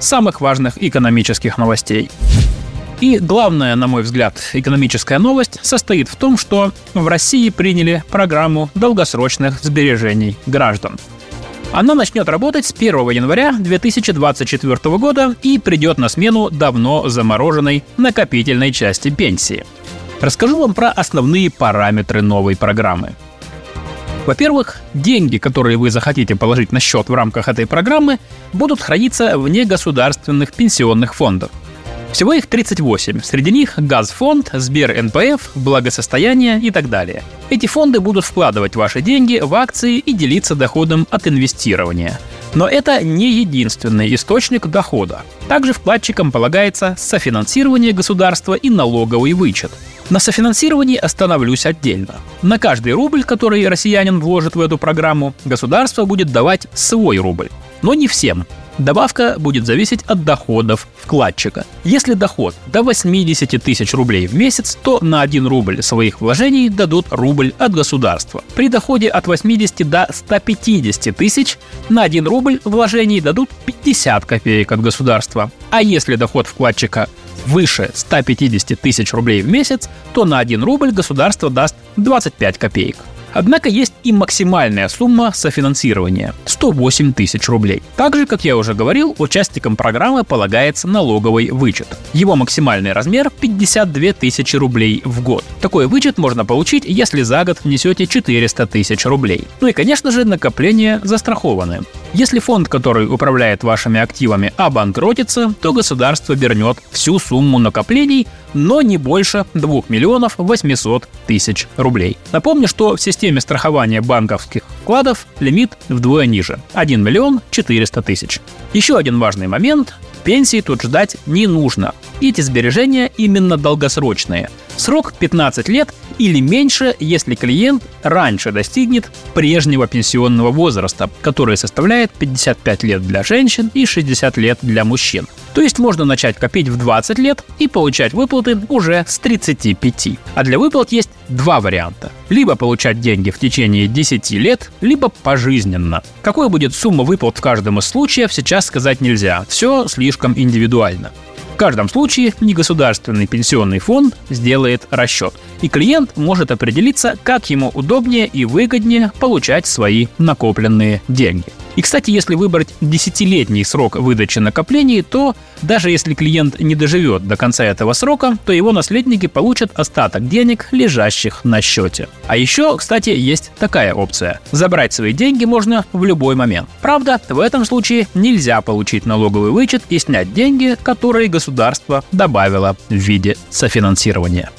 самых важных экономических новостей. И главная, на мой взгляд, экономическая новость состоит в том, что в России приняли программу долгосрочных сбережений граждан. Она начнет работать с 1 января 2024 года и придет на смену давно замороженной накопительной части пенсии. Расскажу вам про основные параметры новой программы – во-первых, деньги, которые вы захотите положить на счет в рамках этой программы, будут храниться вне государственных пенсионных фондов. Всего их 38. Среди них Газфонд, Сбер НПФ, Благосостояние и так далее. Эти фонды будут вкладывать ваши деньги в акции и делиться доходом от инвестирования. Но это не единственный источник дохода. Также вкладчикам полагается софинансирование государства и налоговый вычет – на софинансировании остановлюсь отдельно. На каждый рубль, который россиянин вложит в эту программу, государство будет давать свой рубль. Но не всем. Добавка будет зависеть от доходов вкладчика. Если доход до 80 тысяч рублей в месяц, то на 1 рубль своих вложений дадут рубль от государства. При доходе от 80 до 150 тысяч на 1 рубль вложений дадут 50 копеек от государства. А если доход вкладчика выше 150 тысяч рублей в месяц, то на 1 рубль государство даст 25 копеек. Однако есть и максимальная сумма софинансирования – 108 тысяч рублей. Также, как я уже говорил, участникам программы полагается налоговый вычет. Его максимальный размер – 52 тысячи рублей в год. Такой вычет можно получить, если за год внесете 400 тысяч рублей. Ну и, конечно же, накопления застрахованы. Если фонд, который управляет вашими активами, обанкротится, то государство вернет всю сумму накоплений, но не больше 2 миллионов 800 тысяч рублей. Напомню, что в системе страхования банковских вкладов лимит вдвое ниже – 1 миллион 400 тысяч. Еще один важный момент – Пенсии тут ждать не нужно. Эти сбережения именно долгосрочные. Срок 15 лет или меньше, если клиент раньше достигнет прежнего пенсионного возраста, который составляет 55 лет для женщин и 60 лет для мужчин. То есть можно начать копить в 20 лет и получать выплаты уже с 35. А для выплат есть два варианта. Либо получать деньги в течение 10 лет, либо пожизненно. Какой будет сумма выплат в каждом из случаев, сейчас сказать нельзя. Все слишком индивидуально каждом случае негосударственный пенсионный фонд сделает расчет, и клиент может определиться, как ему удобнее и выгоднее получать свои накопленные деньги. И, кстати, если выбрать десятилетний срок выдачи накоплений, то даже если клиент не доживет до конца этого срока, то его наследники получат остаток денег, лежащих на счете. А еще, кстати, есть такая опция. Забрать свои деньги можно в любой момент. Правда, в этом случае нельзя получить налоговый вычет и снять деньги, которые государство добавило в виде софинансирования.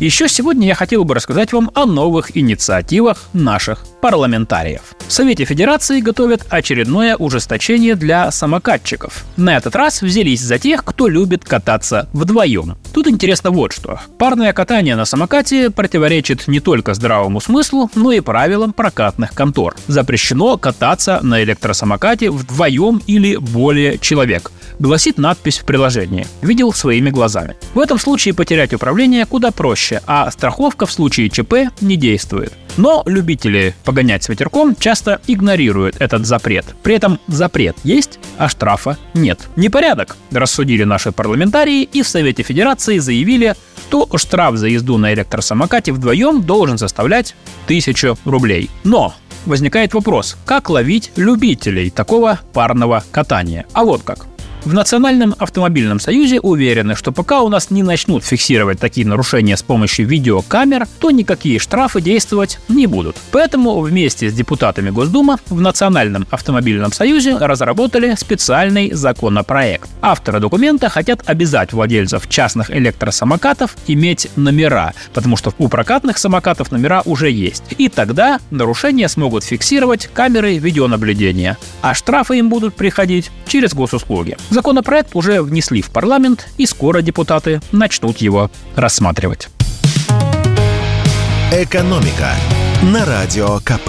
Еще сегодня я хотел бы рассказать вам о новых инициативах наших парламентариев. В Совете Федерации готовят очередное ужесточение для самокатчиков. На этот раз взялись за тех, кто любит кататься вдвоем. Тут интересно вот что. Парное катание на самокате противоречит не только здравому смыслу, но и правилам прокатных контор. Запрещено кататься на электросамокате вдвоем или более человек гласит надпись в приложении. Видел своими глазами. В этом случае потерять управление куда проще, а страховка в случае ЧП не действует. Но любители погонять с ветерком часто игнорируют этот запрет. При этом запрет есть, а штрафа нет. Непорядок, рассудили наши парламентарии и в Совете Федерации заявили, что штраф за езду на электросамокате вдвоем должен составлять 1000 рублей. Но возникает вопрос, как ловить любителей такого парного катания? А вот как. В Национальном автомобильном союзе уверены, что пока у нас не начнут фиксировать такие нарушения с помощью видеокамер, то никакие штрафы действовать не будут. Поэтому вместе с депутатами Госдумы в Национальном автомобильном союзе разработали специальный законопроект. Авторы документа хотят обязать владельцев частных электросамокатов иметь номера, потому что у прокатных самокатов номера уже есть. И тогда нарушения смогут фиксировать камеры видеонаблюдения, а штрафы им будут приходить через госуслуги. Законопроект уже внесли в парламент, и скоро депутаты начнут его рассматривать. «Экономика» на Радио КП.